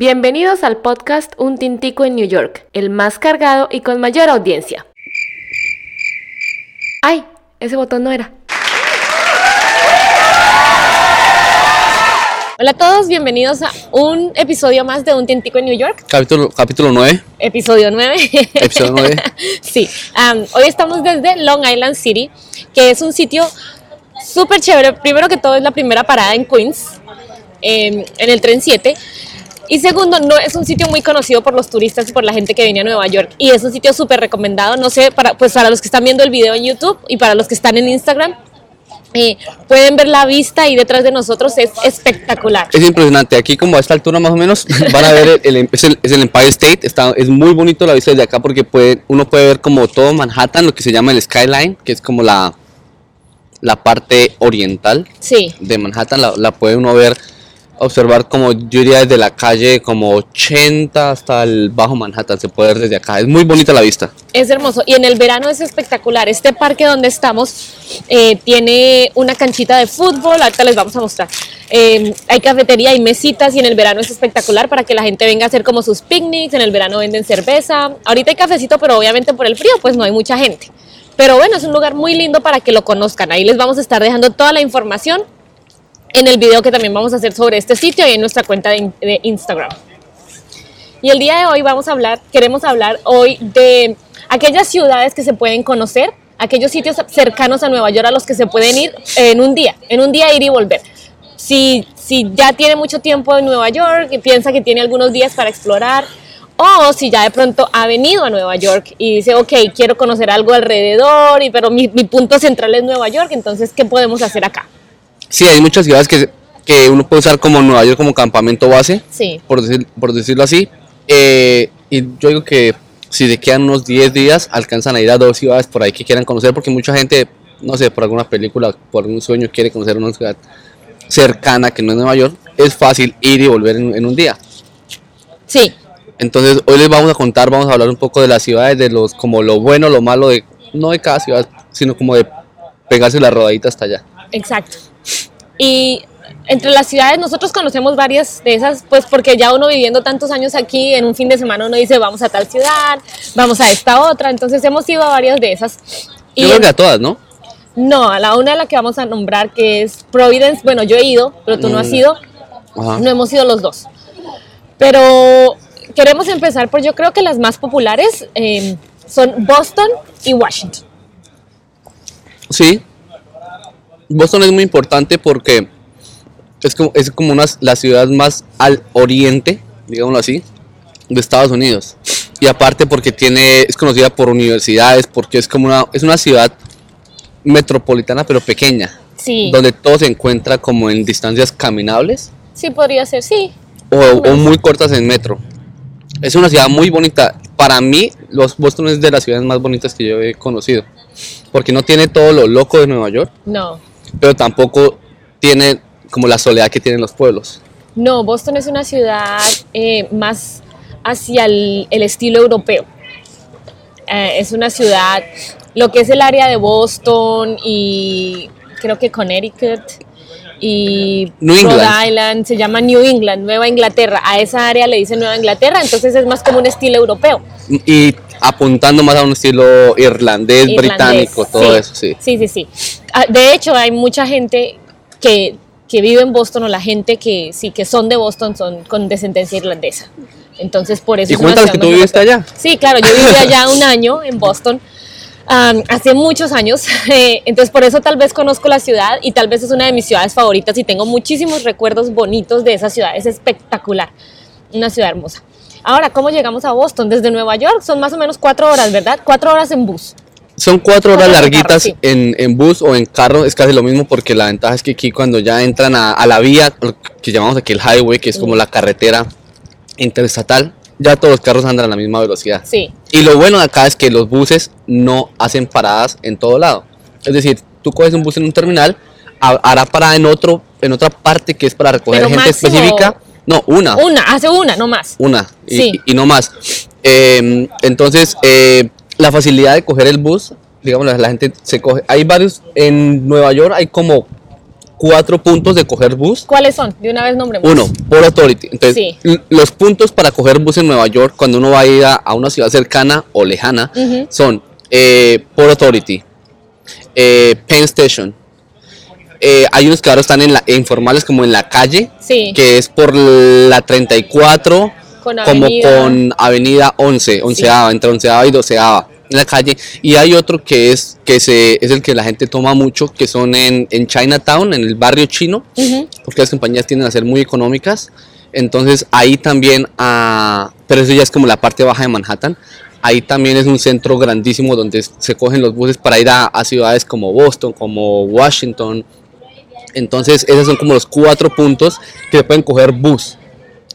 Bienvenidos al podcast Un Tintico en New York, el más cargado y con mayor audiencia. ¡Ay! Ese botón no era. Hola a todos, bienvenidos a un episodio más de Un Tintico en New York. Capítulo, capítulo 9. Episodio 9. Episodio 9. sí, um, hoy estamos desde Long Island City, que es un sitio súper chévere. Primero que todo es la primera parada en Queens, em, en el tren 7. Y segundo, no es un sitio muy conocido por los turistas y por la gente que viene a Nueva York. Y es un sitio súper recomendado, no sé, para, pues para los que están viendo el video en YouTube y para los que están en Instagram. Eh, pueden ver la vista ahí detrás de nosotros, es espectacular. Es impresionante. Aquí, como a esta altura más o menos, van a ver el, es, el, Empire State. Está, es muy bonito la vista desde acá porque puede, uno puede ver como todo Manhattan, lo que se llama el skyline, que es como la, la parte oriental sí. de Manhattan. La, la puede uno ver observar como yo diría desde la calle como 80 hasta el bajo Manhattan, se puede ver desde acá. Es muy bonita la vista. Es hermoso y en el verano es espectacular. Este parque donde estamos eh, tiene una canchita de fútbol, ahorita les vamos a mostrar. Eh, hay cafetería y mesitas y en el verano es espectacular para que la gente venga a hacer como sus picnics. En el verano venden cerveza. Ahorita hay cafecito, pero obviamente por el frío pues no hay mucha gente. Pero bueno, es un lugar muy lindo para que lo conozcan. Ahí les vamos a estar dejando toda la información en el video que también vamos a hacer sobre este sitio y en nuestra cuenta de, Instagram. Y el día de hoy vamos a hablar, queremos hablar hoy de aquellas ciudades que se pueden conocer, aquellos sitios cercanos a Nueva York a los que se pueden ir en un día, en un día ir y volver. Si, si ya tiene mucho tiempo en Nueva York y piensa que tiene algunos días para explorar, o si ya de pronto ha venido a Nueva York y dice, ok, quiero conocer algo alrededor, y, pero mi, mi punto central es Nueva York, entonces, ¿qué podemos hacer acá? Sí, hay muchas ciudades que, que uno puede usar como Nueva York como campamento base, sí. por, decir, por decirlo así. Eh, y yo digo que si le quedan unos 10 días, alcanzan a ir a dos ciudades por ahí que quieran conocer, porque mucha gente, no sé, por alguna película, por algún sueño, quiere conocer una ciudad cercana que no es Nueva York. Es fácil ir y volver en, un día. Sí. Entonces, hoy les vamos a contar, vamos a hablar un poco de las ciudades, de los como lo bueno, lo malo de, no de cada ciudad, sino como de pegarse la rodadita hasta allá. Exacto. Y entre las ciudades nosotros conocemos varias de esas, pues porque ya uno viviendo tantos años aquí, en un fin de semana uno dice vamos a tal ciudad, vamos a esta otra, entonces hemos ido a varias de esas. Y yo creo que a todas, ¿no? No, a la una de la que vamos a nombrar que es Providence, bueno yo he ido, pero tú no has mm. ido, no hemos ido los dos. Pero queremos empezar por yo creo que las más populares eh, son Boston y Washington. Sí, Boston es muy importante porque es como, es como una, la ciudad más al oriente, digámoslo así, de Estados Unidos. Y aparte porque tiene, es conocida por universidades, porque es como una, es una ciudad metropolitana pero pequeña. Sí. Donde todo se encuentra como en distancias caminables. Sí, podría ser, sí. O, o muy cortas en metro. Es una ciudad muy bonita. Para mí, los Boston es de las ciudades más bonitas que yo he conocido. Porque no tiene todo lo loco de Nueva York. No pero tampoco tiene como la soledad que tienen los pueblos. No, Boston es una ciudad eh, más hacia el, estilo europeo. Eh, es una ciudad, lo que es el área de Boston y creo que Connecticut y Rhode Island, se llama New England, Nueva Inglaterra. A esa área le dicen Nueva Inglaterra, entonces es más como un estilo europeo. Y apuntando más a un estilo irlandés, británico, todo eso, sí. Sí, sí, sí. Ah, de hecho, hay mucha gente que, que, vive en Boston o la gente que sí que son de Boston son con descendencia irlandesa. Entonces, por eso... ¿Y cuéntanos que tú viviste allá? Sí, claro, yo viví allá un año en Boston. hace muchos años, eh, entonces por eso tal vez conozco la ciudad y tal vez es una de mis ciudades favoritas y tengo muchísimos recuerdos bonitos de esa ciudad, es espectacular, una ciudad hermosa. Ahora, ¿cómo llegamos a Boston? Desde Nueva York son más o menos cuatro horas, ¿verdad? Cuatro horas en bus. Son cuatro horas larguitas en, en, bus o en carro, es casi lo mismo porque la ventaja es que aquí cuando ya entran a, la vía, que llamamos aquí el highway, que es como la carretera interestatal, ya todos los carros andan a la misma velocidad. Sí. Y lo bueno de acá es que los buses no hacen paradas en todo lado. Es decir, tú coges un bus en un terminal, hará parada en otro, en otra parte que es para recoger gente específica no, una. Una, hace una, no más. Una, y, y, no más. Em, entonces, eh, la facilidad de coger el bus, digamos, la gente se coge. Hay varios, en Nueva York hay como cuatro puntos de coger bus. ¿Cuáles son? De una vez nombremos. Uno, Port Authority. Entonces, Sí. los puntos para coger bus en Nueva York cuando uno va a ir a, a una ciudad cercana o lejana son eh, Port Authority, eh, Penn Station. Eh, hay unos que ahora están en la, informales como en la calle, Sí. que es por la 34 Con como con Avenida 11, onceava, entre onceava y doceava en la calle. Y hay otro que es que se, es el que la gente toma mucho, que son en, en Chinatown, en el barrio chino, porque las compañías tienden a ser muy económicas. Entonces ahí también, ah, pero eso ya es como la parte baja de Manhattan. Ahí también es un centro grandísimo donde se cogen los buses para ir a, a ciudades como Boston, como Washington. Entonces esos son como los cuatro puntos que se pueden coger bus.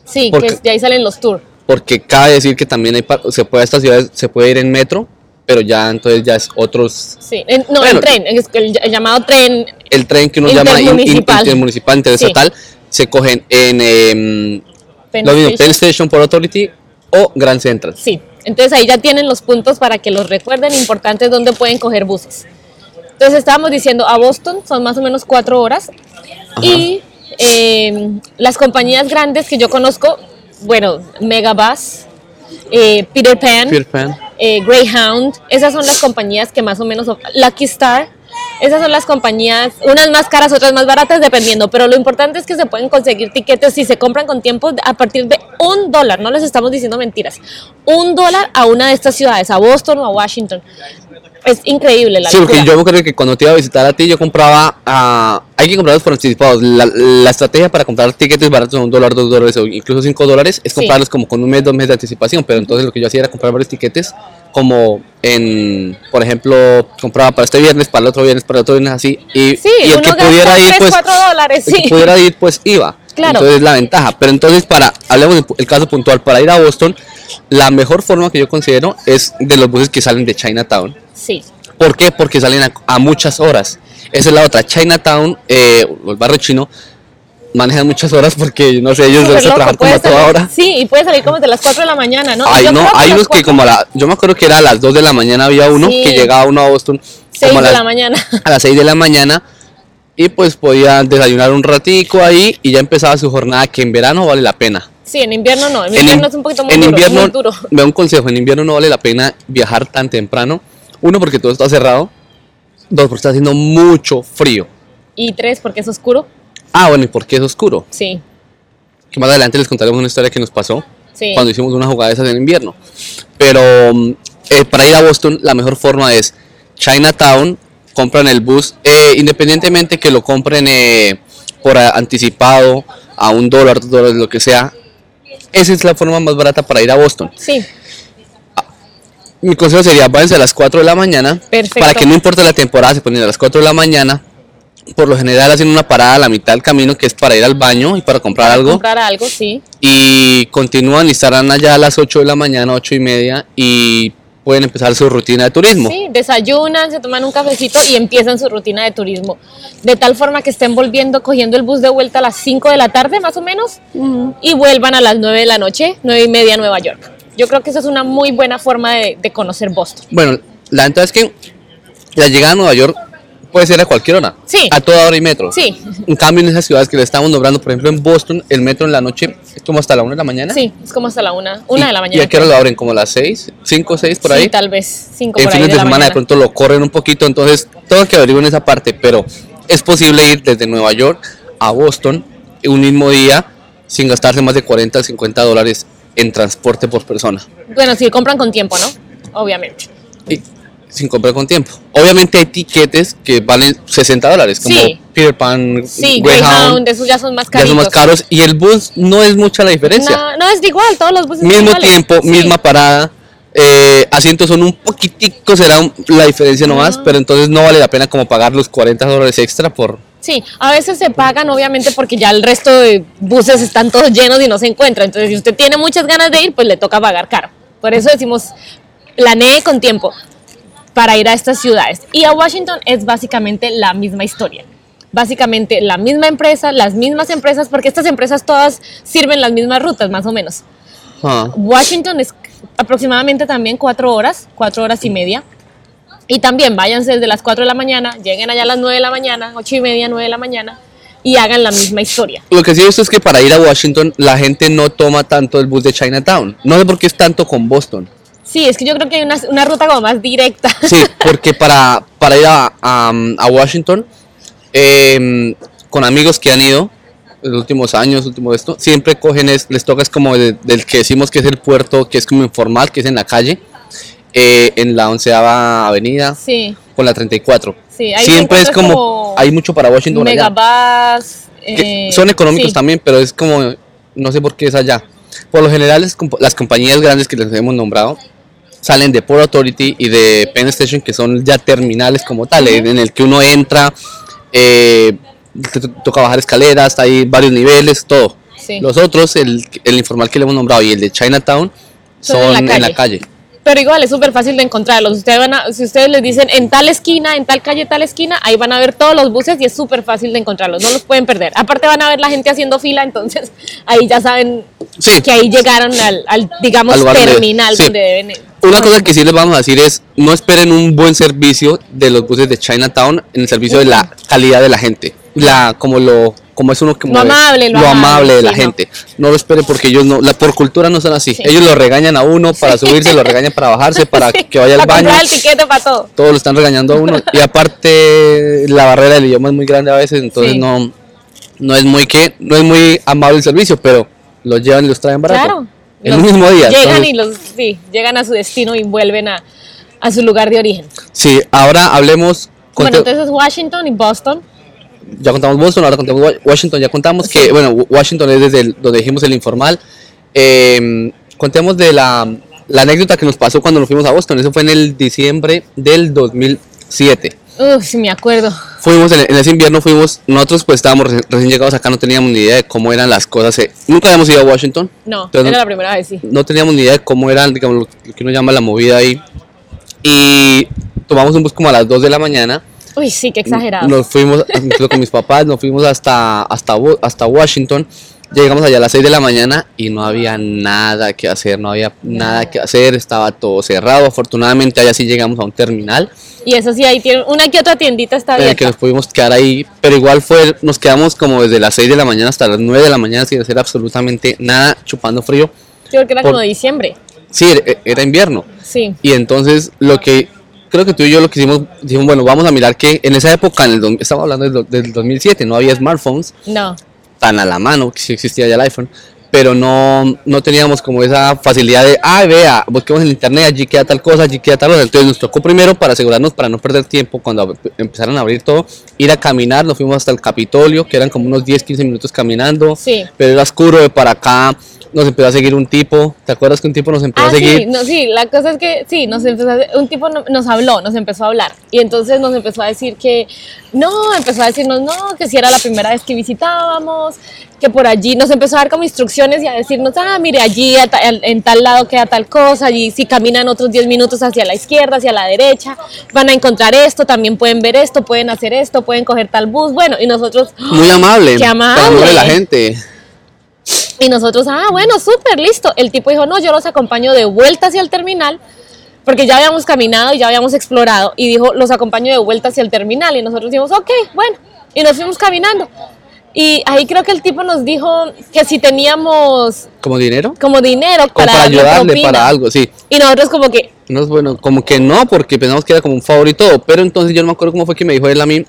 Sí, Porque- que de ahí salen los tours. Porque cabe decir que también hay, se puede a estas ciudades se puede ir en metro, pero ya entonces ya es otros Sí. En- no, Bueno. en tren. El, el llamado tren. el tren que uno llama in- in- Intermunicipal. intermunicipal, interestatal, se cogen en em, Penn lo mismo, Station. Penn Station por Authority o Grand Central. Sí, entonces ahí ya tienen los puntos para que los recuerden, importantes donde pueden coger buses. Entonces estábamos diciendo, a Boston son más o menos cuatro horas y eh, las compañías grandes que yo conozco, bueno, Megabus, eh, Peter Pan, Peter Pan. eh, Greyhound, esas son las compañías que más o menos, Lucky Star, esas son las compañías, unas más caras, otras más baratas, dependiendo, pero lo importante es que se pueden conseguir tiquetes si se compran con tiempo a partir de un dólar, no les estamos diciendo mentiras, un dólar a una de estas ciudades, a Boston o a Washington. Es increíble la Sí, porque locura. yo me acuerdo que cuando te iba a visitar a ti, yo compraba, ah, hay que comprarlos por anticipados. La, la estrategia para comprar tiquetes baratos un dólar, dos dólares o incluso cinco dólares es Sí. comprarlos como con un mes, dos meses de anticipación. Pero entonces lo que yo hacía era comprar varios tiquetes, como en, por ejemplo, compraba para este viernes, para el otro viernes, para el otro viernes, así. Y, Sí, y el que pudiera ir, 3, pues, 4 dólares, el que sí. pudiera ir, pues iba. Claro. Entonces la ventaja. Pero entonces, para, hablemos del el caso puntual, para ir a Boston, la mejor forma que yo considero es de los buses que salen de Chinatown. Sí, ¿Por qué? Porque salen a, a muchas horas. Esa es la otra. Chinatown, eh, el barrio chino, manejan muchas horas porque, no sé, ellos deben trabajar como a toda salir- hora. Sí, y puede salir como de las 4 de la mañana, ¿no? Ay, Yo no, hay unos que como a la, yo me acuerdo que era a las 2 de la mañana había uno Sí. que llegaba uno a Boston 6 como a de las, la mañana. a las 6 de la mañana y pues podía desayunar un ratico ahí y ya empezaba su jornada que en verano vale la pena. Sí, en invierno no, en invierno in- es un poquito muy en duro, invierno, muy duro. me da un consejo, en invierno no vale la pena viajar tan temprano. Uno, porque todo está cerrado. Dos, porque está haciendo mucho frío. Y tres, porque es oscuro. Ah, bueno, y porque es oscuro. Sí, Que más adelante les contaremos una historia que nos pasó sí. cuando hicimos una jugada de esas en invierno. Pero eh, para ir a Boston, la mejor forma es Chinatown, compran el bus, eh, independientemente que lo compren eh, por anticipado, a un dólar, dos dólares, lo que sea. Esa es la forma más barata para ir a Boston. Sí, Mi consejo sería, váyanse a las 4 de la mañana, Perfecto. para que no importe la temporada, se ponen a las 4 de la mañana. Por lo general hacen una parada a la mitad del camino que es para ir al baño y para comprar algo. comprar algo, sí. y continúan y estarán allá a las 8 de la mañana, 8 y media y pueden empezar su rutina de turismo. Sí, desayunan, se toman un cafecito y empiezan su rutina de turismo. De tal forma que estén volviendo, cogiendo el bus de vuelta a las 5 de la tarde más o menos y vuelvan a las 9 de la noche, 9 y media a Nueva York. Yo creo que esa es una muy buena forma de, de conocer Boston. Bueno, la ventaja es que la llegada a Nueva York puede ser a cualquier hora, Sí. a toda hora y metro. Sí, En cambio, en esas ciudades que le estamos nombrando, por ejemplo en Boston, el metro en la noche es como hasta la 1 de la mañana. sí, es como hasta la 1, una Y- de la ¿Y mañana. a qué hora lo abren? ¿Como a las 6? ¿5 o 6 por Sí, ahí? tal vez 5 en por ahí fines de, de semana de pronto lo corren un poquito, entonces todo que averiguar en esa parte, pero es posible ir desde Nueva York a Boston en un mismo día sin gastarse más de 40 o 50 dólares en transporte por persona. Bueno, si compran con tiempo, ¿no? Obviamente. Y sin comprar con tiempo. Obviamente hay tiquetes que valen 60 dólares, como Sí. Peter Pan, Sí, Greyhound, esos ya son más ya caritos. son más caros y el bus no es mucha la diferencia. No, no, es igual, todos los buses son Mismo iguales. tiempo, Sí. misma parada. eh, asientos son un poquitico, será un- la diferencia nomás, pero entonces no vale la pena como pagar los 40 dólares extra por... Sí, a veces se pagan obviamente porque ya el resto de buses están todos llenos y no se encuentran. Entonces, si usted tiene muchas ganas de ir, pues le toca pagar caro. Por eso decimos, planee con tiempo para ir a estas ciudades. Y a Washington es básicamente la misma historia. Básicamente la misma empresa, las mismas empresas, porque estas empresas todas sirven las mismas rutas, más o menos. Ah, Washington es aproximadamente también cuatro horas, cuatro horas y media. Y también váyanse desde las 4 de la mañana, lleguen allá a las 9 de la mañana, 8 y media, 9 de la mañana, y hagan la misma historia. Lo que sí he visto es que para ir a Washington la gente no toma tanto el bus de Chinatown. No sé por qué es tanto con Boston. Sí, es que yo creo que hay una, una ruta como más directa. Sí, porque para, para ir a, a- a Washington, em, con amigos que han ido los últimos años, último esto, siempre cogen, es, les toca es como de- del que decimos que es el puerto, que es como informal, que es en la calle, eh, en la onceava avenida, Sí, con la 34. sí. ahí siempre es como, hay mucho para Washington. Megabus. eh, son económicos sí. también, pero es como, no sé por qué es allá. Por lo general, las compañías grandes que les hemos nombrado salen de Port Authority y de Penn Station, que son ya terminales como tal, en el que uno entra, eh, te to- toca bajar escaleras, hay varios niveles, todo. Sí. Los otros, el, el informal que le hemos nombrado y el de Chinatown, Son son, en la en la calle. Pero igual es súper fácil de encontrarlos. Ustedes van a- si ustedes les dicen en tal esquina, en tal calle, tal esquina, ahí van a ver todos los buses y es súper fácil de encontrarlos. No los pueden perder. Aparte van a ver la gente haciendo fila, entonces ahí ya saben Sí. que ahí llegaron al, al, digamos, Al terminal sí. donde deben. Una cosa que sí les vamos a decir es, no esperen un buen servicio de los buses de Chinatown en el servicio de la calidad de la gente. La, como lo como es uno como Lo amable, lo lo amable, amable de la sí, gente. No lo esperen porque ellos no, la, por cultura no son así. Sí. Ellos lo regañan a uno para subirse, lo regañan para bajarse, para que vaya al baño. el tiquete para todo. Todos lo están regañando a uno. Y aparte la barrera del idioma es muy grande a veces, entonces no, no es muy que, no es muy amable el servicio, pero los llevan y los traen barato. Claro. El Los- mismo día. Llegan entonces- y los, sí, llegan a su destino y vuelven a, a su lugar de origen. Sí, ahora hablemos. Bueno, entonces Washington y Boston. Ya contamos Boston, ahora contamos Wa- Washington, ya contamos que, bueno, Wa- Washington es desde el- donde dijimos el informal. Eh, contemos de la, la anécdota que nos pasó cuando nos fuimos a Boston, eso fue en el diciembre del 2007. Uf, sí me acuerdo. Fuimos en, en ese invierno, fuimos, nosotros pues estábamos reci- recién llegados acá, no teníamos ni idea de cómo eran las cosas. eh, Nunca habíamos ido a Washington. No, Entonces, era la primera vez, sí. no teníamos ni idea de cómo era, digamos, lo que uno llama la movida ahí. Y tomamos un bus como a las 2 de la mañana. Uy, sí, qué exagerado. Nos fuimos, con mis papás, nos fuimos hasta, hasta, hasta Washington. Llegamos allá a las 6 de la mañana y no había nada que hacer, no había nada que hacer, estaba todo cerrado. Afortunadamente allá sí llegamos a un terminal Y eso sí, ahí tiene una que otra tiendita está en el que abierta. nos pudimos quedar ahí, pero igual fue, nos quedamos como desde las 6 de la mañana hasta las 9 de la mañana sin hacer absolutamente nada, chupando frío. Yo creo que era por- como diciembre. Sí, era, era invierno. Sí. Y entonces lo que creo que tú y yo lo que hicimos, dijimos, bueno, vamos a mirar que en esa época, en el, estamos hablando del, del 2007, no había smartphones No. tan a la mano, que sí existía ya el iPhone, pero no, no teníamos como esa facilidad de, ah, vea, busquemos en internet, allí queda tal cosa, allí queda tal cosa. Entonces nos tocó primero, para asegurarnos, para no perder tiempo, cuando empezaron a abrir todo, ir a caminar, nos fuimos hasta el Capitolio, que eran como unos 10, 15 minutos caminando, Sí. pero era oscuro de para acá, nos empezó a seguir un tipo, ¿te acuerdas que un tipo nos empezó Ah, a seguir? sí, no, sí, la cosa es que sí, nos empezó a- un tipo no- nos habló, nos empezó a hablar y entonces nos empezó a decir que no, empezó a decirnos no, que si era la primera vez que visitábamos, que por allí nos empezó a dar como instrucciones y a decirnos, ah, mire, allí ta- en tal lado queda tal cosa, allí si caminan otros 10 minutos hacia la izquierda, hacia la derecha, van a encontrar esto, también pueden ver esto, pueden hacer esto, pueden coger tal bus, bueno, y nosotros, Muy amable. Qué amable. tan amable la gente. Y nosotros, ah, bueno, súper, listo. El tipo dijo, no, yo los acompaño de vuelta hacia el terminal, porque ya habíamos caminado y ya habíamos explorado. Y dijo, los acompaño de vuelta hacia el terminal. Y nosotros dijimos, ok, bueno. Y nos fuimos caminando. Y ahí creo que el tipo nos dijo que si teníamos ¿Como dinero? como dinero Como para, para darle ayudarle propina. para algo, sí. Y nosotros como que, No es bueno, como que no, porque pensamos que era como un favor y todo. Pero entonces yo no me acuerdo cómo fue que me dijo él a mí.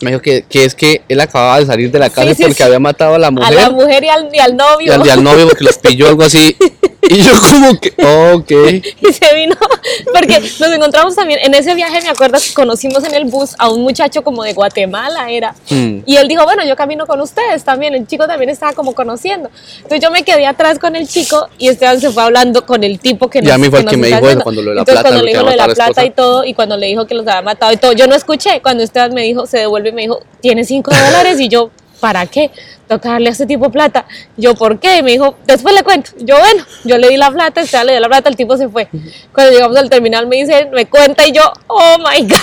Me dijo que, que es que él acababa de salir de la sí, porque sí. había matado a la a mujer la mujer y al, y al y novio. al, y al novio porque los pilló algo así. Y yo como que, ok. y se vino, porque nos encontramos también, en ese viaje me acuerdo que conocimos en el bus a un muchacho como de Guatemala era, Mm. y él dijo, bueno, yo camino con ustedes también, el chico también estaba como conociendo, entonces yo me quedé atrás con el chico y Esteban se fue hablando con el tipo que Y a mí fue el nos que me dijo eso cuando lo de la Entonces, plata, cuando le dijo lo de la plata y todo, y cuando le dijo que los había matado y todo, yo no escuché, cuando Esteban me dijo, se devuelve y me dijo, tiene cinco dólares, y yo, ¿para qué? Toca darle a este tipo plata. Yo, ¿por qué? Y me dijo, después le cuento. Yo, bueno, yo le di la plata, este le dio la plata, el tipo se fue. Cuando llegamos al terminal me dice, me cuenta y yo, oh my God.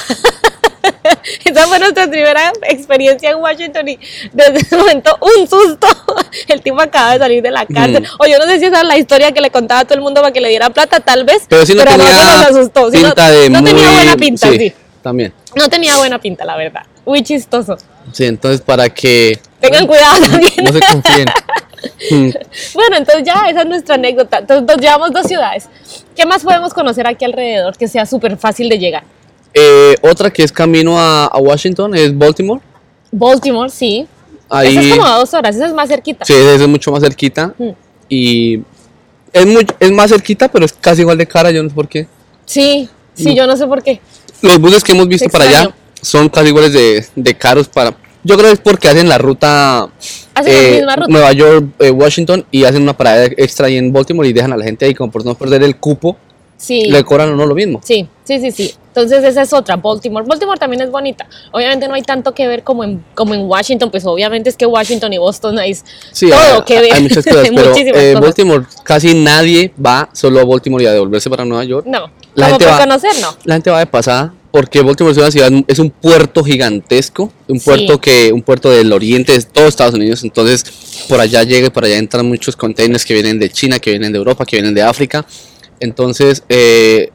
Esa fue nuestra primera experiencia en Washington y desde ese momento un susto. El tipo acaba de salir de la cárcel. Mm. O yo no sé si esa es la historia que le contaba a todo el mundo para que le diera plata, tal vez. Pero sí no a tenía nos asustó. sí, no- pinta de no muy... tenía buena pinta, sí. También. No tenía buena pinta, la verdad. Muy chistoso. Sí, entonces para que Tengan cuidado también. No se confíen. Bueno, entonces ya esa es nuestra anécdota. Entonces nos llevamos dos ciudades. ¿Qué más podemos conocer aquí alrededor que sea súper fácil de llegar? Eh, otra que es camino a, a Washington es Baltimore. Baltimore, sí. Ahí, Esa es como a dos horas, esa es más cerquita. sí, esa es mucho más cerquita. Mm. Y es, muy, es más cerquita, pero es casi igual de cara, yo no sé por qué. Sí, sí, yo no sé por qué. Los buses que hemos visto para allá son casi iguales de, de caros para... Yo creo que es porque hacen la ruta, Hacen la misma ruta. Nueva York, eh, Washington y hacen una parada extra ahí en Baltimore y dejan a la gente ahí como por no perder el cupo, Sí. le cobran o no lo mismo. Sí, sí, sí, sí. Entonces esa es otra, Baltimore. Baltimore también es bonita. Obviamente no hay tanto que ver como en, como en Washington, pues obviamente es que Washington y Boston hay Sí, todo hay, que ver. hay muchas cosas, pero muchísimas eh. Baltimore casi nadie va solo a Baltimore y a devolverse para Nueva York. No, La como gente va- conocer, no. La gente va de pasada porque Baltimore es una ciudad, es un puerto gigantesco, un Sí. puerto que, un puerto del oriente de todos Estados Unidos, entonces por allá llega y por allá entran muchos containers que vienen de China, que vienen de Europa, que vienen de África, entonces eh,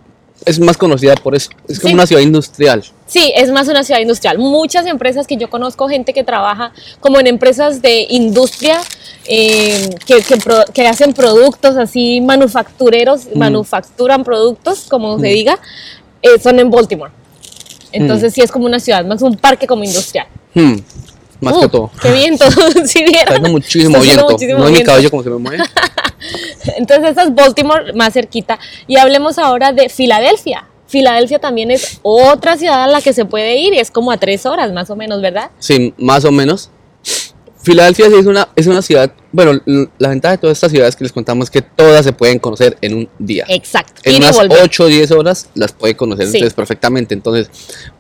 es más conocida por eso, es como Sí. una ciudad industrial. Sí, es más una ciudad industrial. Muchas empresas que yo conozco, gente que trabaja como en empresas de industria, eh, que, que pro- que hacen productos así manufactureros, Mm. manufacturan productos, como se diga, eh, son en Baltimore. Mm. Entonces sí es como una ciudad, más un parque como industrial. Hmm, más Uh, que todo. Qué viento, si Está muchísimo Está haciendo viento, muchísimo no es mi viento. cabello como se me mueve. Entonces esa es Baltimore más cerquita. Y hablemos ahora de Filadelfia. Filadelfia también es otra ciudad a la que se puede ir y es como a tres horas más o menos, ¿verdad? Sí, más o menos. Filadelfia sí es una, es una ciudad, bueno, la ventaja de todas estas ciudades que les contamos es que todas se pueden conocer en un día. Exacto. en ir unas volver. 8 o 10 horas las puede conocer Sí. ustedes perfectamente. Entonces,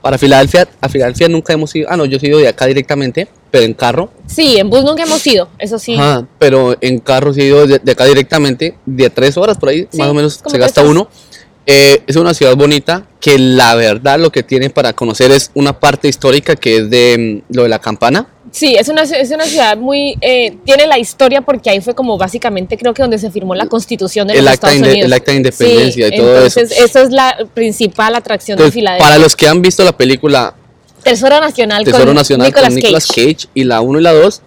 para Filadelfia, a Filadelfia nunca hemos ido, ah no, yo he ido de acá directamente, pero en carro, Sí, en bus nunca hemos ido, eso sí. Ajá, pero en carro sí he ido de, de acá directamente, de 3 horas por ahí, Sí, más o menos se gasta uno. Eh, es una ciudad bonita que la verdad lo que tiene para conocer es una parte histórica que es de mm, lo de la campana. Sí, es una, es una ciudad muy... eh, tiene la historia porque ahí fue como básicamente creo que donde se firmó la constitución de los Estados Unidos. el acta de independencia Sí, y todo eso. entonces eso. es la principal atracción de Filadelfia. para los que han visto la película Tesoro Nacional Tesoro con Nacional Nicolas con Nicolas Cage. Cage. y la 1 y la 2,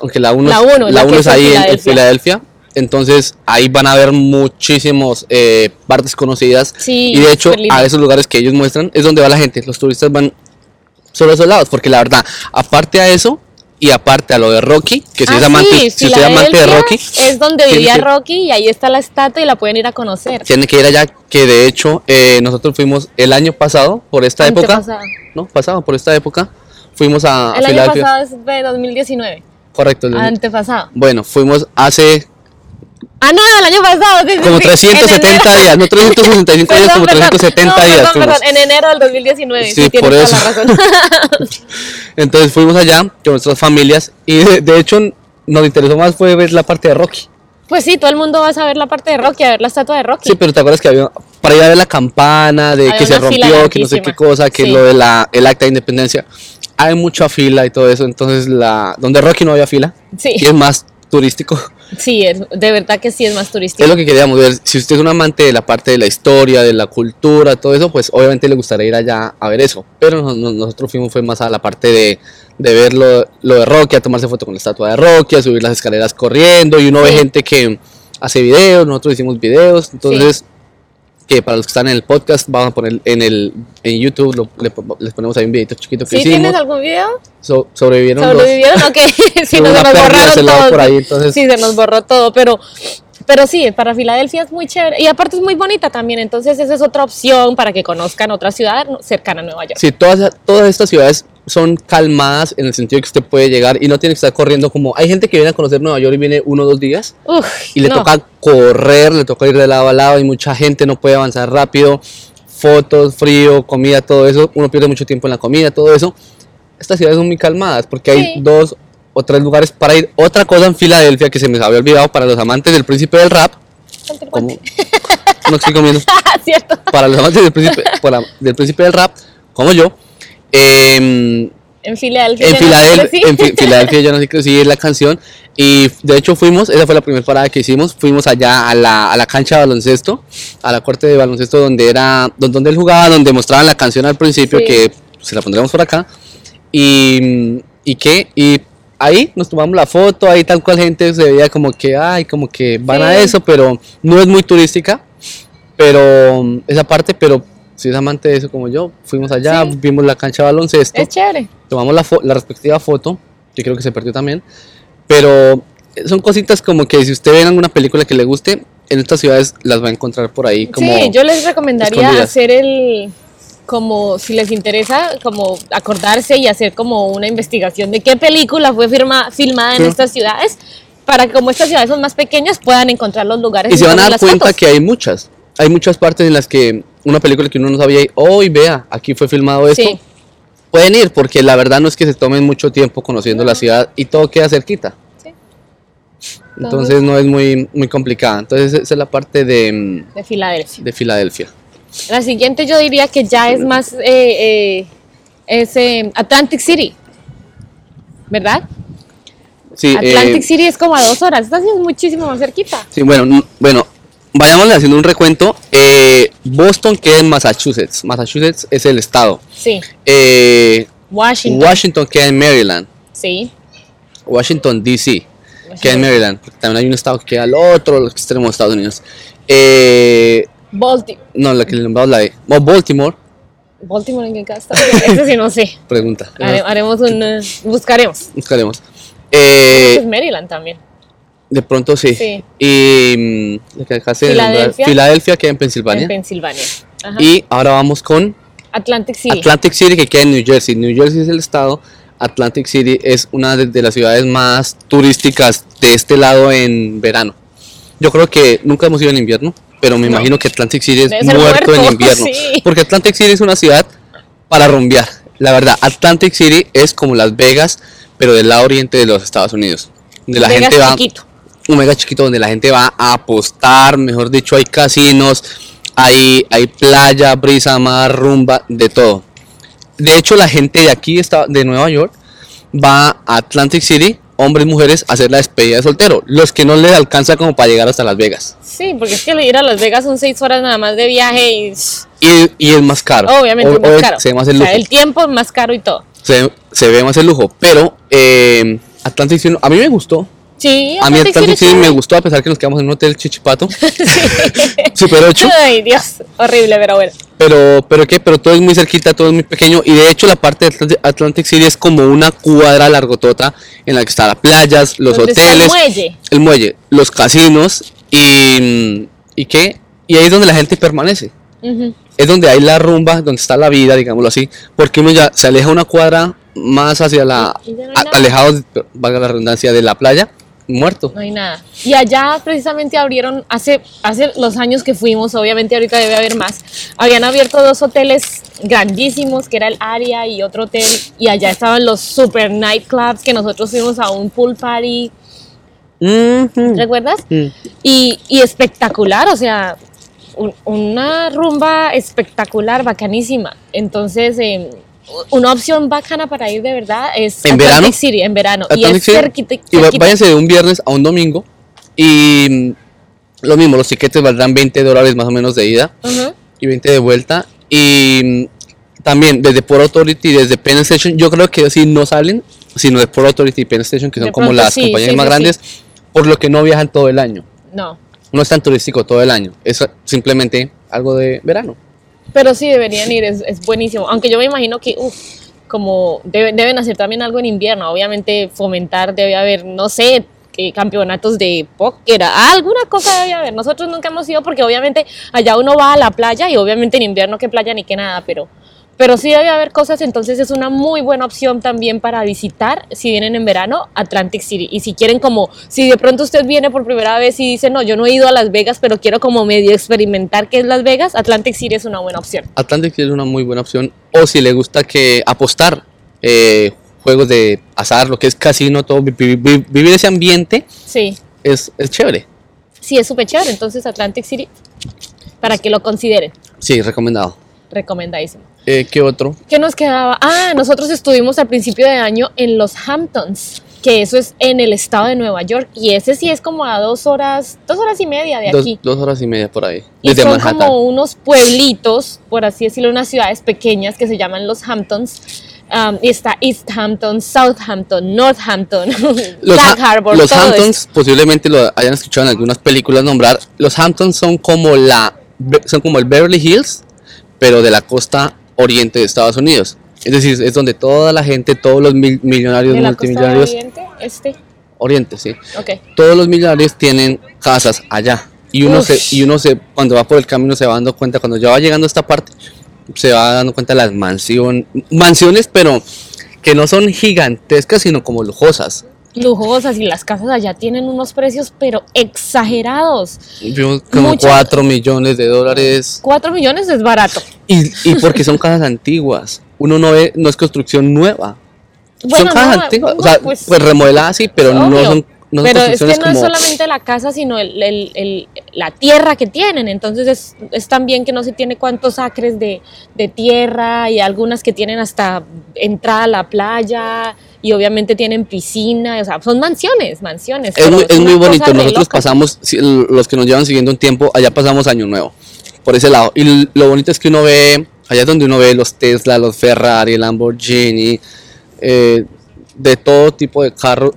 aunque la 1 La uno, la es ahí en- en Filadelfia. Entonces ahí van a ver muchísimos eh, partes conocidas. Sí, y de hecho, a esos lugares que ellos muestran es donde va la gente. Los turistas van solo a esos lados. Porque la verdad, aparte a eso y aparte a lo de Rocky, que si Ah, es amante, sí, si usted es amante de Rocky, Es donde vivía que- Rocky y ahí está la estatua y la pueden ir a conocer. tiene que ir allá. Que de hecho, eh, nosotros fuimos el año pasado, por esta época. No, pasado, por esta época. Fuimos a, a El año pasado es de 2019. Correcto. el- Antepasado. Bueno, fuimos hace Ah, no, el año pasado. sí, como sí. En 370 enero. días, no 365 días, como Perdón, perdón. 370 No, días. Perdón, fuimos. perdón, en enero del 2019. Sí, Sí, por toda eso. la razón. Entonces fuimos allá con nuestras familias y de, de hecho nos interesó más fue ver la parte de Rocky. pues sí, todo el mundo va a saber la parte de Rocky, a ver la estatua de Rocky. Sí, pero te acuerdas que había para ir a ver la campana, de Había que se rompió, que no sé qué cosa, que lo de la el acta de independencia. Hay mucha fila y todo eso, entonces la donde Rocky no había fila Sí. y es más turístico. Sí, es- de verdad que sí es más turístico. Es lo que queríamos ver. Si usted es un amante de la parte de la historia, de la cultura, todo eso, pues obviamente le gustaría ir allá a ver eso. Pero no- no- nosotros fuimos fue más a la parte de, de ver lo, lo de Rocky, a tomarse foto con la estatua de Rocky, a subir las escaleras corriendo. Y uno ve gente que hace videos, nosotros hicimos videos. Entonces, que para los que están en el podcast, vamos a poner en el en YouTube, lo- le les ponemos ahí un videito chiquito que ¿Sí tienes hicimos. algún video? So- sobrevivieron. ¿Sobrevivieron? Ok, sí, no, se nos borraron todos. por ahí, entonces- Sí, se nos borró todo, pero, pero sí, para Filadelfia es muy chévere. Y aparte es muy bonita también, entonces esa es otra opción para que conozcan otra ciudad cercana a Nueva York. Sí, todas, todas estas ciudades son calmadas en el sentido que usted puede llegar y no tiene que estar corriendo como... Hay gente que viene a conocer Nueva York y viene uno o dos días Uf, y le no. toca correr, le toca ir de lado a lado y mucha gente no puede avanzar rápido. Fotos, frío, comida, todo eso. Uno pierde mucho tiempo en la comida, todo eso. Estas ciudades son muy calmadas porque hay dos o tres lugares para ir. Otra cosa en Filadelfia que se me había olvidado para los amantes del príncipe del rap. Como, no estoy comiendo. Cierto. Para los amantes del príncipe, para- del príncipe del rap, como yo. em, En Filadelfia. en Filadelfia, en Fi- Filadelfia yo no sé qué sí es la canción y de hecho fuimos, esa fue la primera parada que hicimos, fuimos allá a la, a la cancha de baloncesto, a la corte de baloncesto donde era, don- donde él jugaba, donde mostraban la canción al principio Sí. que se la pondremos por acá y y qué y ahí nos tomamos la foto, ahí tal cual gente se veía como que, ay, como que van a eso, pero no es muy turística. Pero mm, esa parte, pero si es amante de eso como yo, fuimos allá, Sí. vimos la cancha de baloncesto, Es chévere. tomamos la, la respectiva foto, que creo que se perdió también. Pero son cositas como que si usted ve en alguna película que le guste, en estas ciudades las va a encontrar por ahí como... sí, yo les recomendaría escondidas. hacer el, como si les interesa, como acordarse y hacer como una investigación de qué película fue firma, filmada en estas ciudades, para que como estas ciudades son más pequeñas puedan encontrar los lugares Y se van a dar cuenta fotos. que hay muchas. Hay muchas partes en las que una película que uno no sabía, hoy vea, aquí fue filmado esto. Sí. Pueden ir, porque la verdad no es que se tomen mucho tiempo conociendo la ciudad y todo queda cerquita. Entonces no es muy, muy complicada. Entonces esa es la parte de, mm, de Filadelfia. de Filadelfia. La siguiente yo diría que ya es más eh, eh, es eh, Atlantic City, ¿verdad? Sí, Atlantic City es como a dos horas, esta sí es muchísimo más cerquita. sí, bueno, bueno, vayámosle haciendo un recuento. Boston queda en Massachusetts. Massachusetts es el estado. Sí, Washington. Washington queda en Maryland. sí. Washington, D.C. queda en Maryland. Porque también hay un estado que queda al otro extremo de Estados Unidos. Eh, Balti- no, la que le nombramos la de Baltimore. Baltimore en qué casa está? Ese sí no sé. Pregunta. Hare- haremos un eh, buscaremos. Buscaremos. es Eh, Maryland también. de pronto sí. Sí. Y mm, la que acabaste de nombrar, Filadelfia. Filadelfia queda en En Pensilvania. Pensilvania. Ajá. Y ahora vamos con Atlantic City. Atlantic City que queda en New Jersey. New Jersey es el estado. Atlantic City es una de, de las ciudades más turísticas de este lado en verano. Yo creo que nunca hemos ido en invierno, pero me No. imagino que Atlantic City es muerto, en invierno. sí. Porque Atlantic City es una ciudad para rumbear. La verdad, Atlantic City es como Las Vegas, pero del lado oriente de los Estados Unidos. Donde la Vegas gente va chiquito. un mega chiquito donde la gente va a apostar, mejor dicho, hay casinos, hay, hay playa, brisa, mar, rumba, de todo. De hecho, la gente de aquí, está, de Nueva York, va a Atlantic City, hombres y mujeres, hacer la despedida de soltero. Los que no les alcanza como para llegar hasta Las Vegas. Sí, porque es que ir a Las Vegas son seis horas nada más de viaje y Y, y es más caro. obviamente O- es más o caro. Se ve más el O lujo. sea, el tiempo es más caro y todo. se, se ve más el lujo. Pero eh, Atlantic City, a mí me gustó. Sí, A mí Atlantic City me gustó, a pesar que nos quedamos en un hotel chichipato. Super 8. chévere. Ay, Dios, horrible, pero bueno. Pero, pero qué, pero todo es muy cerquita, todo es muy pequeño. Y de hecho la parte de Atlantic, Atlantic City es como una cuadra largotota en la que están las playas, los ¿Dónde está el hoteles, muelle? el muelle, los casinos y, y qué. Y ahí es donde la gente permanece. Es donde hay la rumba, donde está la vida, digámoslo así. Porque uno ya se aleja una cuadra más hacia la... No a- alejado, valga la redundancia, de la playa, muerto. No hay nada. Y allá precisamente abrieron, hace, hace los años que fuimos, obviamente ahorita debe haber más, habían abierto dos hoteles grandísimos, que era el Aria y otro hotel, y allá estaban los super nightclubs, que nosotros fuimos a un pool party. ¿recuerdas? Mm. Y, y espectacular, o sea, un- una rumba espectacular, bacanísima. Entonces, eh, una opción bacana para ir de verdad es ¿En Atlantic verano? City, en verano. y es City. cerquita, Y váyanse de un viernes a un domingo. Y mm, lo mismo, los tiquetes valdrán 20 dólares más o menos de ida y 20 de vuelta. Y mm, también desde Port Authority, desde Penn Station, yo creo que sí no salen, sino de Port Authority y Penn Station, que son De como pronto las sí, compañías sí, más sí, grandes, por lo que no viajan todo el año. No. No es tan turístico todo el año, es simplemente algo de verano. Pero sí deberían ir, es, es buenísimo. Aunque yo me imagino que, uf, como debe- deben hacer también algo en invierno. Obviamente fomentar, debe haber, no sé, que campeonatos de póker, alguna cosa debe haber. Nosotros nunca hemos ido porque obviamente allá uno va a la playa y obviamente en invierno qué playa ni qué nada, pero, pero sí debe haber cosas. Entonces es una muy buena opción también para visitar si vienen en verano Atlantic City. Y si quieren como, si de pronto usted viene por primera vez y dice, no, yo no he ido a Las Vegas, pero quiero como medio experimentar qué es Las Vegas, Atlantic City es una buena opción. Atlantic City es una muy buena opción. O si le gusta que apostar, eh, juegos de azar, lo que es casino, todo, vi- vi- vi- vivir ese ambiente Sí, es, es chévere. sí, es súper chévere. Entonces, Atlantic City, para que lo consideren, Sí, recomendado. recomendadísimo. Eh, ¿Qué otro? ¿Qué nos quedaba? Ah, nosotros estuvimos al principio de año en los Hamptons, que eso es en el estado de Nueva York, y ese sí es como a dos horas, dos horas y media de Dos, aquí. dos horas y media por ahí. Y Desde son Manhattan. como unos pueblitos, por así decirlo, unas ciudades pequeñas que se llaman los Hamptons. Um, y está East Hampton, Southampton, Northampton, Los, ha- Harbor, los todo Hamptons posiblemente lo hayan escuchado en algunas películas nombrar. Los Hamptons son como la son como el Beverly Hills, pero de la costa oriente de Estados Unidos. Es decir, es donde toda la gente, todos los mil- millonarios, de la costa multimillonarios, oriente, este, oriente, sí. ok. Todos los millonarios tienen casas allá. Y uno, Uf. se, y uno se, cuando va por el camino se va dando cuenta, cuando ya va llegando a esta parte, se va dando cuenta de las mansiones, mansiones, pero que no son gigantescas, sino como lujosas. Lujosas y las casas allá tienen unos precios pero exagerados. Como Mucha- 4 millones de dólares. 4 millones es barato. Y, y porque son casas antiguas. Uno no ve, no es construcción nueva. Bueno, son casas no, antiguas. no, o sea, pues- pues, remodeladas sí, pero no son, no son Pero es que no es solamente la casa, sino el, el- el- la tierra que tienen. Entonces es, es también que no se tiene cuántos acres de, de tierra y algunas que tienen hasta entrada a la playa y obviamente tienen piscina. O sea, son mansiones, mansiones. Es muy, es muy bonito. Nosotros pasamos, los que nos llevan siguiendo un tiempo, allá pasamos Año Nuevo. Por ese lado. Y lo bonito es que uno ve, allá es donde uno ve los Tesla, los Ferrari, Lamborghini, eh, de todo tipo de carros.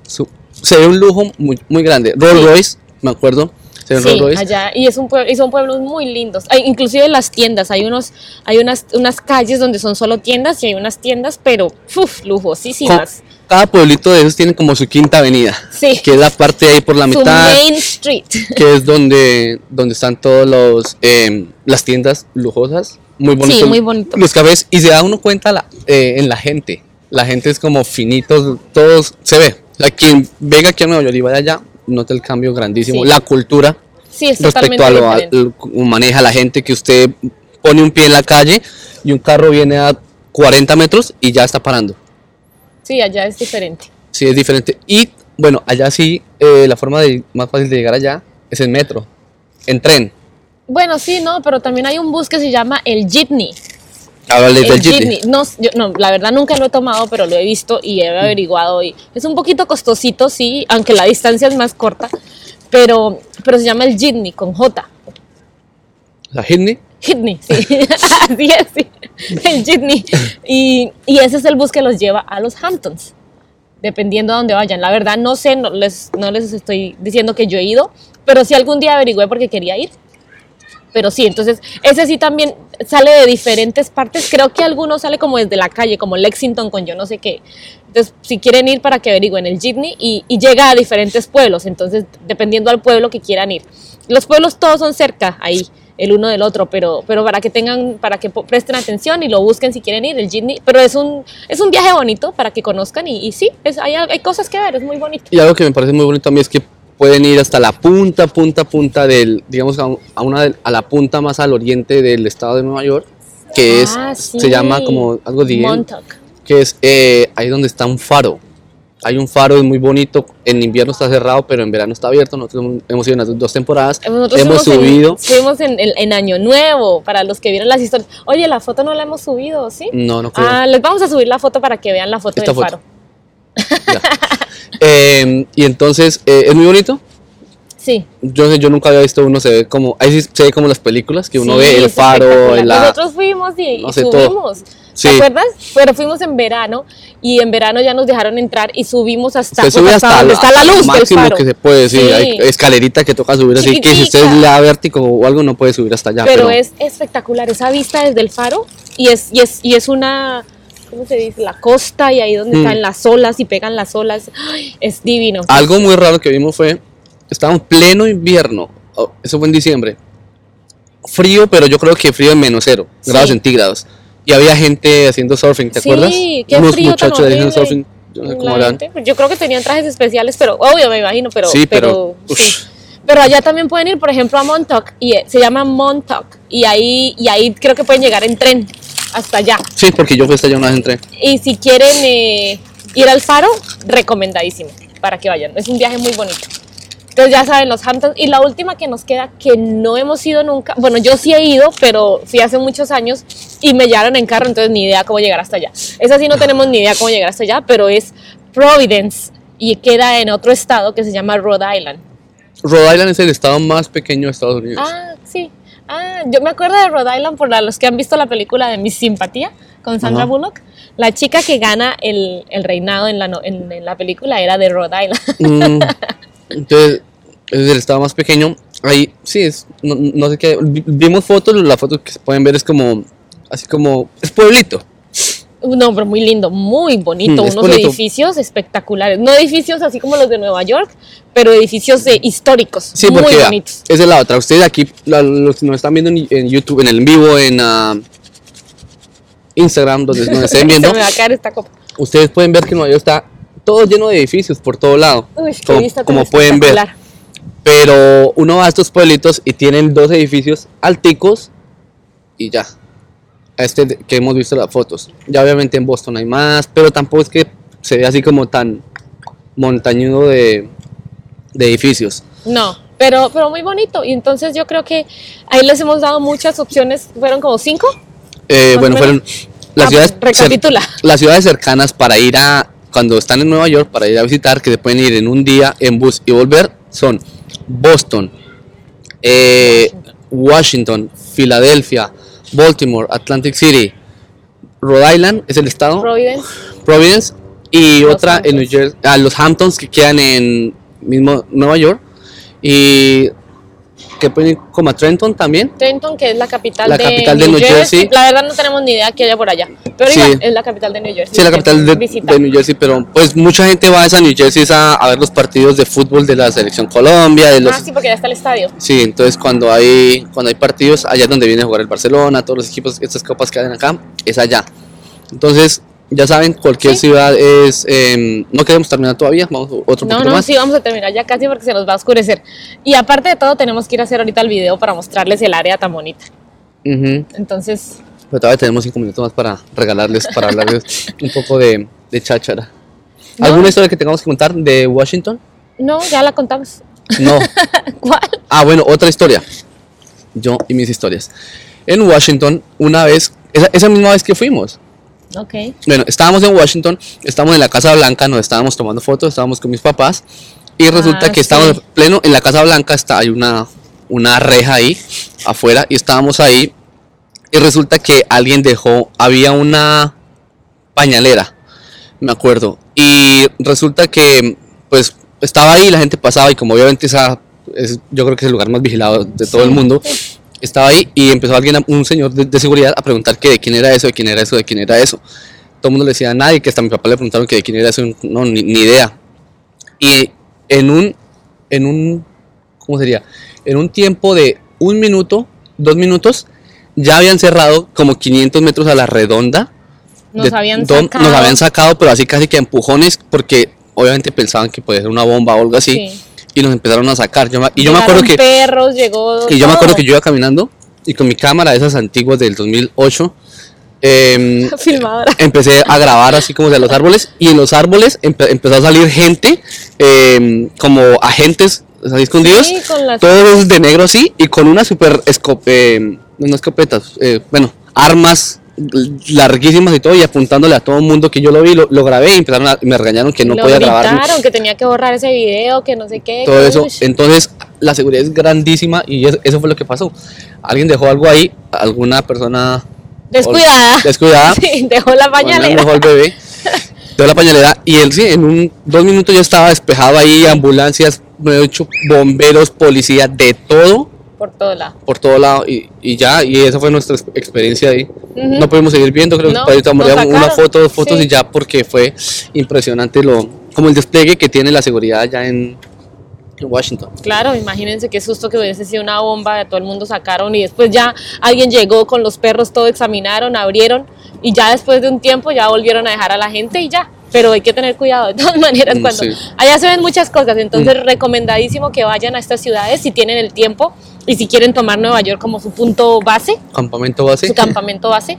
Se ve un lujo muy, muy grande. Rolls. Royce, me acuerdo. Sí, allá y es un pueblo, y son pueblos muy lindos. Hay, inclusive las tiendas, hay unos, hay unas, unas calles donde son solo tiendas y hay unas tiendas, pero uf, lujosísimas. Cada pueblito de esos tiene como su quinta avenida. Sí. Que es la parte ahí por la Su mitad. Main Street. que es donde, donde están todos los eh, las tiendas lujosas, muy bonitos. muy bonito. Los cafés, y se da uno cuenta la, eh, en la gente. La gente es como finitos, todos se ve. O sea, quien venga aquí a Nueva York y vaya allá, nota el cambio grandísimo. Sí. La cultura Sí, es respecto a lo a- lo- maneja la gente, que usted pone un pie en la calle y un carro viene a 40 metros y ya está parando. Sí, allá es diferente. Sí, es diferente. Y bueno, allá sí, eh, la forma de, más fácil de llegar allá es en metro, en tren. Bueno, sí, no, pero también hay un bus que se llama el Jitney. El del jeepney. No, yo- no, la verdad nunca lo he tomado, pero lo he visto y he averiguado. Y es un poquito costosito, sí, aunque la distancia es más corta. Pero, pero se llama el Jitney con J. La Hitney. Jitney, sí. Así es, sí. El Jitney. Y, y ese es el bus que los lleva a los Hamptons, dependiendo a dónde vayan. La verdad, no sé, no les, no les estoy diciendo que yo he ido, pero sí algún día averigüé porque quería ir. Pero sí, entonces ese sí también sale de diferentes partes. Creo que algunos sale como desde la calle, como Lexington con yo no sé qué. Entonces, si quieren ir para que averigüen el Jitney y, llega a diferentes pueblos, entonces dependiendo al pueblo que quieran ir. Los pueblos todos son cerca ahí, el uno del otro, pero, pero para que tengan, para que presten atención y lo busquen si quieren ir, el Jitney. Pero es un, es un viaje bonito para que conozcan y, y sí, es, hay, hay cosas que ver, es muy bonito. Y algo que me parece muy bonito a es que pueden ir hasta la punta, punta, punta del, digamos, a, un- a una a la punta más al oriente del estado de Nueva York, que es, Ah, sí. se llama como algo de, Montauk. que es eh, ahí donde está un faro. Hay un faro, es muy bonito, en invierno está cerrado, pero en verano está abierto. Nosotros hemos- ido en las dos temporadas, Nosotros hemos subido. fuimos en, en- en Año Nuevo, para los que vieron las historias. Oye, la foto no la hemos subido, ¿sí? No, no creo. Ah, les vamos a subir la foto para que vean la foto Esta del foto. faro. Ya. Eh, y entonces, eh, es muy bonito. Sí. Yo, yo nunca había visto uno, se ve como, ahí sí se ve como las películas, que uno Sí, ve el es faro, espectacular. la, Nosotros fuimos y, no y subimos. Sí. ¿Te acuerdas? Pero fuimos en verano y en verano ya nos dejaron entrar y subimos hasta, pues, hasta, donde está la luz del faro. que se puede, sí, hay escalerita que toca subir, así que si usted le da vértigo o algo no puede subir hasta allá. pero, Pero, es espectacular esa vista desde el faro y es, y es, y es una, ¿cómo se dice? La costa y ahí donde Mm. están las olas y pegan las olas. Ay, es divino. algo muy raro que vimos fue, estábamos en pleno invierno, oh, eso fue en diciembre, frío, pero yo creo que frío en menos cero, Sí. grados centígrados. Y había gente haciendo surfing, ¿te Sí, acuerdas? qué Unos frío tan muchachos haciendo horrible. surfing, yo no sé cómo La harán. gente, yo creo que tenían trajes especiales, pero obvio me imagino, pero Sí, pero, pero, ush. sí. Pero allá también pueden ir, por ejemplo, a Montauk y eh, se llama Montauk y ahí y ahí creo que pueden llegar en tren hasta allá. Sí, porque yo fui hasta allá una vez entré. Y si quieren eh, ir al faro, recomendadísimo para que vayan. Es un viaje muy bonito. Entonces ya saben, los Hamptons. Y la última que nos queda, que no hemos ido nunca. Bueno, yo sí he ido, pero fui hace muchos años y me llevaron en carro, entonces ni idea cómo llegar hasta allá. Esa sí no tenemos ni idea cómo llegar hasta allá, pero es Providence y queda en otro estado que se llama Rhode Island. Rhode Island es el estado más pequeño de Estados Unidos. Ah, sí. Ah, yo me acuerdo de Rhode Island por los que han visto la película de Mi Simpatía con Sandra. Bullock. La chica que gana el, el reinado en la, no- en, en la película era de Rhode Island. Mm, entonces, es el estado más pequeño. Ahí, sí, es, no, no sé qué. vi- Vimos fotos, las fotos que se pueden ver es como, así como, es pueblito. Un hombre muy lindo, muy bonito, Mm, unos bonito. edificios espectaculares. No edificios así como los de Nueva York, pero edificios de, históricos, Sí, muy porque bonitos. esa es la otra. Ustedes aquí, los que nos están viendo en, en YouTube, en el vivo, en ah, Instagram, donde nos estén viendo, Se me va a caer esta copa. ustedes pueden ver que Nueva York está todo lleno de edificios por todo lado. Uy, qué como, vista como pueden ver. Pero uno va a estos pueblitos y tienen dos edificios alticos y ya. Este de- que hemos visto las fotos. Ya obviamente en Boston hay más, pero tampoco es que se ve así como tan montañudo de, de edificios. No, pero, pero muy bonito. Y entonces yo creo que ahí les hemos dado muchas opciones. ¿Fueron como cinco? Eh, bueno, fueron las Ah, ciudades, recapitula. cer- las ciudades cercanas para ir a, cuando están en Nueva York, para ir a visitar, que se pueden ir en un día en bus y volver, son Boston, eh, Washington, Filadelfia, Baltimore, Atlantic City, Rhode Island, es el estado, Providence. Providence, y Los otra en New. Jersey, ah, los Hamptons que quedan en mismo Nueva York, y que ir como a Trenton también. Trenton, que es la capital, La de, capital de New Jersey. La verdad no tenemos ni idea que haya por allá. Pero Sí. igual, es la capital de New Jersey. Sí, la capital de, de New Jersey, pero pues mucha gente va a esa New Jersey a, a ver los partidos de fútbol de la selección Colombia, de los Ah, sí, porque ya está el estadio. sí, entonces cuando hay cuando hay partidos allá es donde viene a jugar el Barcelona, todos los equipos, estas copas que hay acá es allá. Entonces ya saben, cualquier Sí. ciudad es em, no queremos terminar todavía, vamos otro No, poquito no, más. sí, vamos a terminar ya casi porque se nos va a oscurecer. Y aparte de todo, tenemos que ir a hacer ahorita el video para mostrarles el área tan bonita. Ujú. Entonces, Pero todavía tenemos cinco minutos más para regalarles, para hablarles un poco de, de cháchara. No. ¿Alguna historia que tengamos que contar de Washington? no, ya la contamos. No. ¿Cuál? Ah, bueno, otra historia. Yo y mis historias. En Washington, una vez, esa, esa misma vez que fuimos. Bueno, estábamos en Washington, estábamos en la Casa Blanca, nos estábamos tomando fotos, estábamos con mis papás. Y resulta Ah, que estábamos pleno en la Casa Blanca, está, hay una, una reja ahí afuera y estábamos ahí. Y resulta que alguien dejó, había una pañalera, me acuerdo. Y resulta que, pues, estaba ahí, la gente pasaba y como obviamente esa, es, yo creo que es el lugar más vigilado de todo Sí. el mundo, estaba ahí y empezó alguien, a- un señor de, de seguridad a preguntar que de quién era eso, de quién era eso, de quién era eso. Todo el mundo le decía a nadie, que hasta a mi papá le preguntaron que de quién era eso, no, ni, ni idea. Y en un, en un, ¿cómo sería? En un tiempo de un minuto, dos minutos, ya habían cerrado como 500 metros a la redonda. Nos de habían sacado. Nos habían sacado, pero así casi que a empujones, porque obviamente pensaban que podía ser una bomba o algo así. Sí. Y nos empezaron a sacar. Yo y yo me acuerdo que... perros, llegó. Y yo me acuerdo que yo iba caminando y con mi cámara, de esas antiguas del 2008, em, Filmadora. empecé a grabar así como de los árboles y en los árboles empe- empezó a salir gente, em, como agentes así escondidos, Sí, con las- todos de negro así y con una super escopeta, no escopetas, eh, bueno, armas larguísimas y todo y apuntándole a todo el mundo que yo lo vi, lo, lo grabé y empezaron a, me regañaron que no Lo podía grabar gritaron, que tenía que borrar ese video, que no sé qué. todo eso. Entonces, la seguridad es grandísima y es- eso fue lo que pasó. Alguien dejó algo ahí, alguna persona Descuidada. descuidada, Sí, dejó la pañalera. dejó el bebé, dejó la pañalera y él sí, en un dos minutos ya estaba despejado ahí, ambulancias, me he hecho bomberos, policía, de todo Por todo lado. por todo lado y, y ya, y esa fue nuestra ex- experiencia ahí. No pudimos seguir viendo, creo No, que nos una foto, dos fotos sí. y ya porque fue impresionante lo como el despliegue que tiene la seguridad allá en, en Washington. Claro, imagínense qué susto que hubiese sido una bomba, de todo el mundo sacaron y después ya alguien llegó con los perros, todo examinaron, abrieron y ya después de un tiempo ya volvieron a dejar a la gente y ya. Pero hay que tener cuidado de todas maneras Mm, cuando sí. allá se ven muchas cosas, entonces recomendadísimo que vayan a estas ciudades si tienen el tiempo y si quieren tomar Nueva York como su punto base, Campamento base. su campamento base.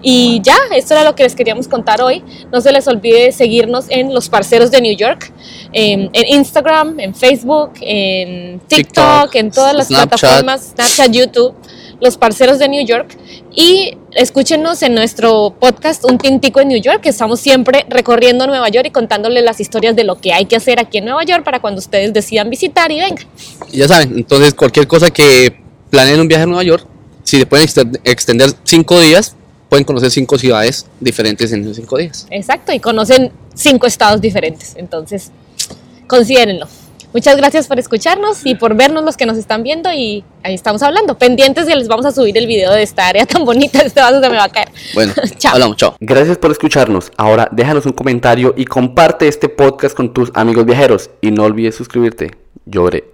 Y ya, esto era lo que les queríamos contar hoy. No se les olvide seguirnos en Los Parceros de New York, en, en Instagram, en Facebook, en TikTok, TikTok, en todas las Snapchat. plataformas, Snapchat, YouTube, Los Parceros de New York. Y escúchenos en nuestro podcast Un Tintico en New York, que estamos siempre recorriendo Nueva York y contándoles las historias de lo que hay que hacer aquí en Nueva York para cuando ustedes decidan visitar y vengan. Ya saben, entonces cualquier cosa que planeen un viaje a Nueva York, si se pueden extend- extender cinco días, pueden conocer cinco ciudades diferentes en esos cinco días. Exacto, y conocen cinco estados diferentes. Entonces, considérenlo. Muchas gracias por escucharnos y por vernos los que nos están viendo y ahí estamos hablando. Pendientes que les vamos a subir el video de esta área tan bonita. Este vaso se me va a caer. Bueno, Chao. hablamos, chao. Gracias por escucharnos. Ahora déjanos un comentario y comparte este podcast con tus amigos viajeros. Y no olvides suscribirte. Llore.